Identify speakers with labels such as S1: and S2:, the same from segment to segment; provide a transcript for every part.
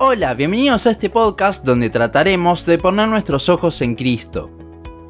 S1: Hola, bienvenidos a este podcast donde trataremos de poner nuestros ojos en Cristo.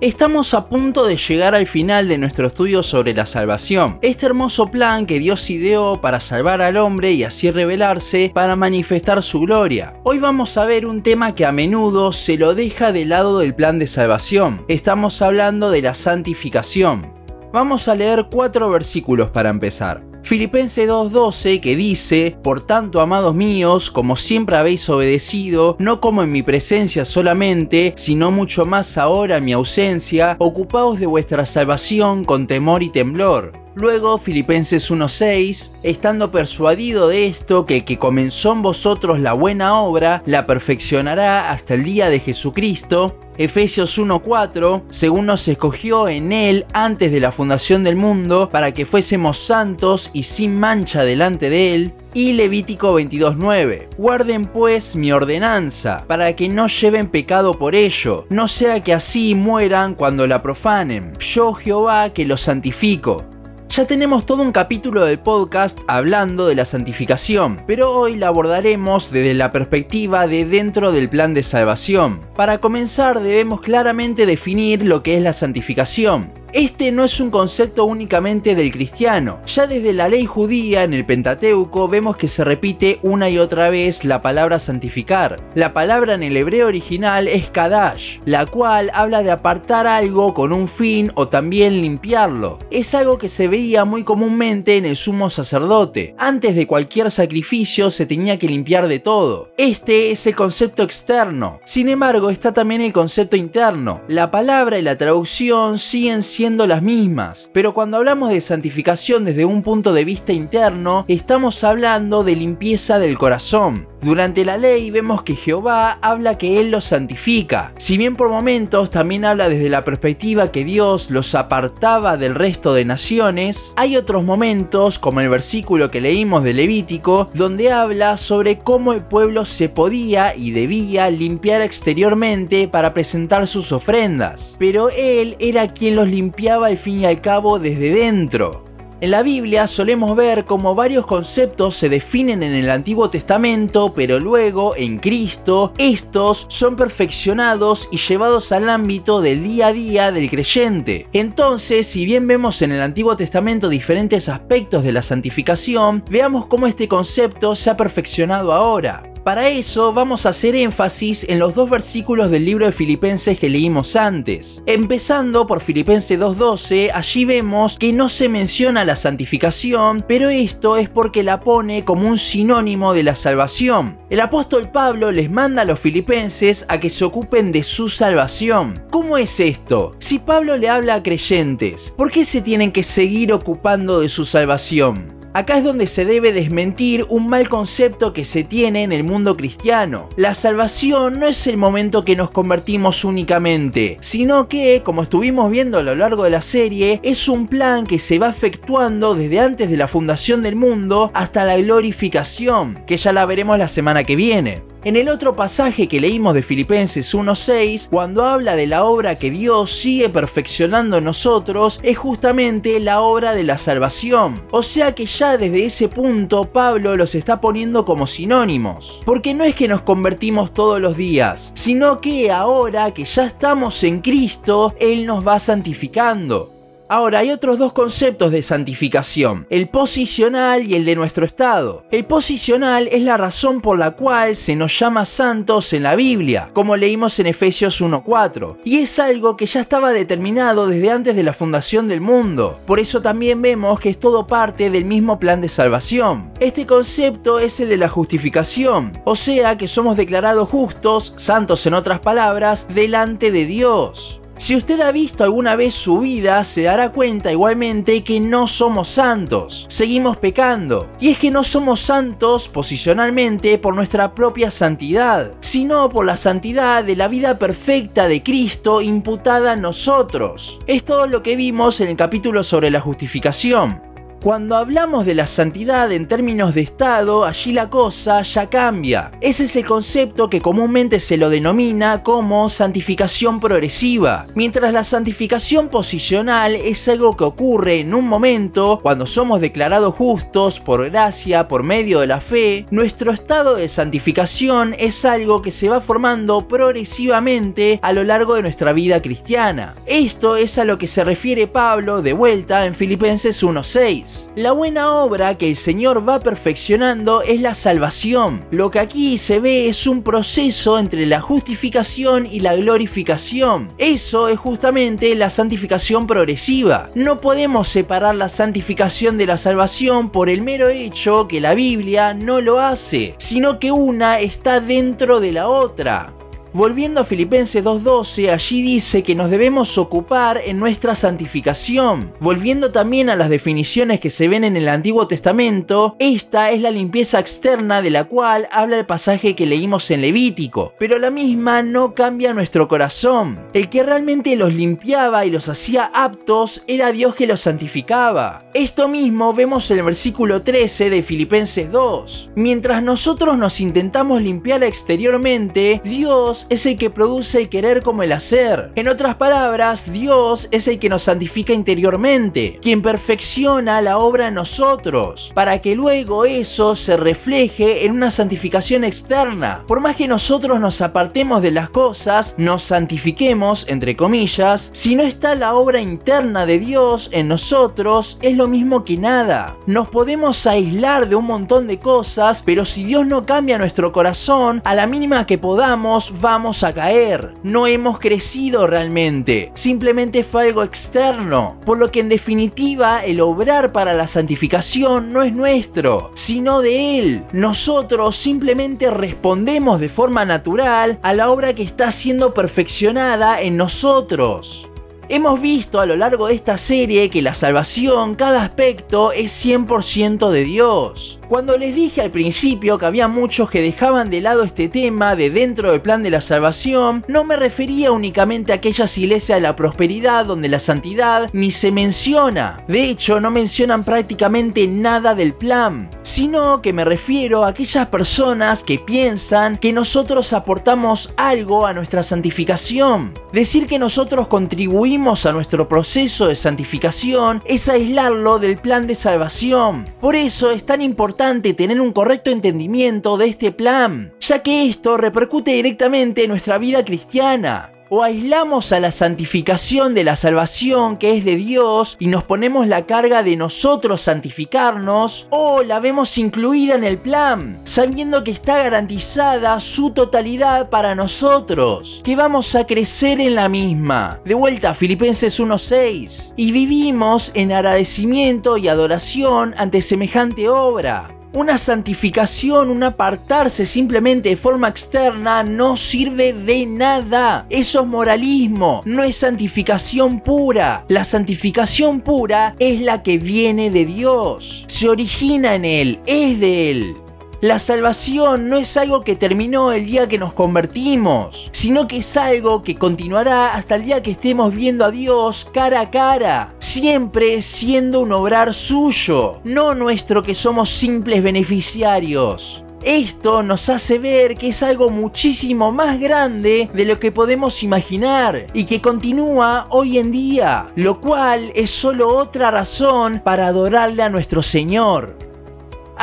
S1: Estamos a punto de llegar al final de nuestro estudio sobre la salvación, este hermoso plan que Dios ideó para salvar al hombre y así revelarse para manifestar su gloria. Hoy vamos a ver un tema que a menudo se lo deja de lado del plan de salvación. Estamos hablando de la santificación. Vamos a leer cuatro versículos para empezar. Filipenses 2.12 que dice, Por tanto, amados míos, como siempre habéis obedecido, no como en mi presencia solamente, sino mucho más ahora en mi ausencia, ocupaos de vuestra salvación con temor y temblor. Luego Filipenses 1.6, estando persuadido de esto, que que comenzó en vosotros la buena obra, la perfeccionará hasta el día de Jesucristo, Efesios 1:4, según nos escogió en Él antes de la fundación del mundo, para que fuésemos santos y sin mancha delante de Él. Y Levítico 22:9, guarden pues mi ordenanza, para que no lleven pecado por ello, no sea que así mueran cuando la profanen. Yo Jehová que los santifico. Ya tenemos todo un capítulo del podcast hablando de la santificación, pero hoy la abordaremos desde la perspectiva de dentro del plan de salvación. Para comenzar debemos claramente definir lo que es la santificación. Este no es un concepto únicamente del cristiano. Ya desde la ley judía en el Pentateuco vemos que se repite una y otra vez la palabra santificar. La palabra en el hebreo original es kadash, la cual habla de apartar algo con un fin o también limpiarlo. Es algo que se veía muy comúnmente en el sumo sacerdote. Antes de cualquier sacrificio se tenía que limpiar de todo. Este es el concepto externo. Sin embargo, está también el concepto interno. La palabra y la traducción siguen siendo las mismas. Pero cuando hablamos de santificación desde un punto de vista interno, estamos hablando de limpieza del corazón. Durante la ley vemos que Jehová habla que Él los santifica. Si bien por momentos también habla desde la perspectiva que Dios los apartaba del resto de naciones, hay otros momentos, como el versículo que leímos de Levítico, donde habla sobre cómo el pueblo se podía y debía limpiar exteriormente para presentar sus ofrendas. Pero Él era quien los limpiaba al fin y al cabo desde dentro. En la Biblia solemos ver cómo varios conceptos se definen en el Antiguo Testamento, pero luego en Cristo estos son perfeccionados y llevados al ámbito del día a día del creyente. Entonces, si bien vemos en el Antiguo Testamento diferentes aspectos de la santificación, veamos cómo este concepto se ha perfeccionado ahora. Para eso vamos a hacer énfasis en los dos versículos del libro de Filipenses que leímos antes. Empezando por Filipenses 2.12, allí vemos que no se menciona la santificación, pero esto es porque la pone como un sinónimo de la salvación. El apóstol Pablo les manda a los filipenses a que se ocupen de su salvación. ¿Cómo es esto? Si Pablo le habla a creyentes, ¿por qué se tienen que seguir ocupando de su salvación? Acá es donde se debe desmentir un mal concepto que se tiene en el mundo cristiano. La salvación no es el momento que nos convertimos únicamente, sino que, como estuvimos viendo a lo largo de la serie, es un plan que se va efectuando desde antes de la fundación del mundo hasta la glorificación, que ya la veremos la semana que viene. En el otro pasaje que leímos de Filipenses 1.6, cuando habla de la obra que Dios sigue perfeccionando en nosotros, es justamente la obra de la salvación. O sea que ya desde ese punto Pablo los está poniendo como sinónimos. Porque no es que nos convertimos todos los días, sino que ahora que ya estamos en Cristo, Él nos va santificando. Ahora, hay otros dos conceptos de santificación, el posicional y el de nuestro estado. El posicional es la razón por la cual se nos llama santos en la Biblia, como leímos en Efesios 1.4, y es algo que ya estaba determinado desde antes de la fundación del mundo. Por eso también vemos que es todo parte del mismo plan de salvación. Este concepto es el de la justificación, o sea que somos declarados justos, santos en otras palabras, delante de Dios. Si usted ha visto alguna vez su vida, se dará cuenta igualmente que no somos santos, seguimos pecando. Y es que no somos santos posicionalmente por nuestra propia santidad, sino por la santidad de la vida perfecta de Cristo imputada a nosotros. Es todo lo que vimos en el capítulo sobre la justificación. Cuando hablamos de la santidad en términos de estado, allí la cosa ya cambia. Ese es el concepto que comúnmente se lo denomina como santificación progresiva, mientras la santificación posicional es algo que ocurre en un momento cuando somos declarados justos por gracia, por medio de la fe, nuestro estado de santificación es algo que se va formando progresivamente a lo largo de nuestra vida cristiana. Esto es a lo que se refiere Pablo de vuelta en Filipenses 1.6. La buena obra que el Señor va perfeccionando es la salvación. Lo que aquí se ve es un proceso entre la justificación y la glorificación. Eso es justamente la santificación progresiva. No podemos separar la santificación de la salvación por el mero hecho que la Biblia no lo hace, sino que una está dentro de la otra. Volviendo a Filipenses 2.12, allí dice que nos debemos ocupar en nuestra santificación. Volviendo también a las definiciones que se ven en el Antiguo Testamento, esta es la limpieza externa de la cual habla el pasaje que leímos en Levítico, pero la misma no cambia nuestro corazón. El que realmente los limpiaba y los hacía aptos era Dios que los santificaba. Esto mismo vemos en el versículo 13 de Filipenses 2. Mientras nosotros nos intentamos limpiar exteriormente, Dios es el que produce el querer como el hacer. En otras palabras, Dios es el que nos santifica interiormente, quien perfecciona la obra en nosotros, para que luego eso se refleje en una santificación externa. Por más que nosotros nos apartemos de las cosas, nos santifiquemos, entre comillas, si no está la obra interna de Dios en nosotros, es lo mismo que nada. Nos podemos aislar de un montón de cosas, pero si Dios no cambia nuestro corazón, a la mínima que podamos, va vamos a caer. No hemos crecido realmente. Simplemente fue algo externo. Por lo que en definitiva el obrar para la santificación no es nuestro, sino de Él. Nosotros simplemente respondemos de forma natural a la obra que está siendo perfeccionada en nosotros. Hemos visto a lo largo de esta serie que la salvación, cada aspecto, es 100% de Dios. Cuando les dije al principio que había muchos que dejaban de lado este tema de dentro del plan de la salvación, no me refería únicamente a aquellas iglesias de la prosperidad donde la santidad ni se menciona. De hecho, no mencionan prácticamente nada del plan, sino que me refiero a aquellas personas que piensan que nosotros aportamos algo a nuestra santificación. Decir que nosotros contribuimos a nuestro proceso de santificación es aislarlo del plan de salvación. Por eso es tan importante tener un correcto entendimiento de este plan, ya que esto repercute directamente en nuestra vida cristiana. O aislamos a la santificación de la salvación que es de Dios y nos ponemos la carga de nosotros santificarnos, o la vemos incluida en el plan, sabiendo que está garantizada su totalidad para nosotros, que vamos a crecer en la misma. De vuelta Filipenses 1.6. Y vivimos en agradecimiento y adoración ante semejante obra una santificación, un apartarse simplemente de forma externa no sirve de nada. Eso es moralismo, no es santificación pura. La santificación pura es la que viene de Dios, se origina en Él, es de Él. La salvación no es algo que terminó el día que nos convertimos, sino que es algo que continuará hasta el día que estemos viendo a Dios cara a cara, siempre siendo un obrar suyo, no nuestro que somos simples beneficiarios. Esto nos hace ver que es algo muchísimo más grande de lo que podemos imaginar y que continúa hoy en día, lo cual es solo otra razón para adorarle a nuestro Señor.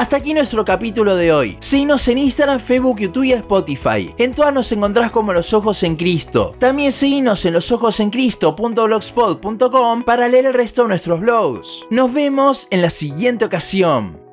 S1: Hasta aquí nuestro capítulo de hoy. Seguinos en Instagram, Facebook, YouTube y Spotify. En todas nos encontrás como Los Ojos en Cristo. También seguinos en losojosencristo.blogspot.com para leer el resto de nuestros blogs. Nos vemos en la siguiente ocasión.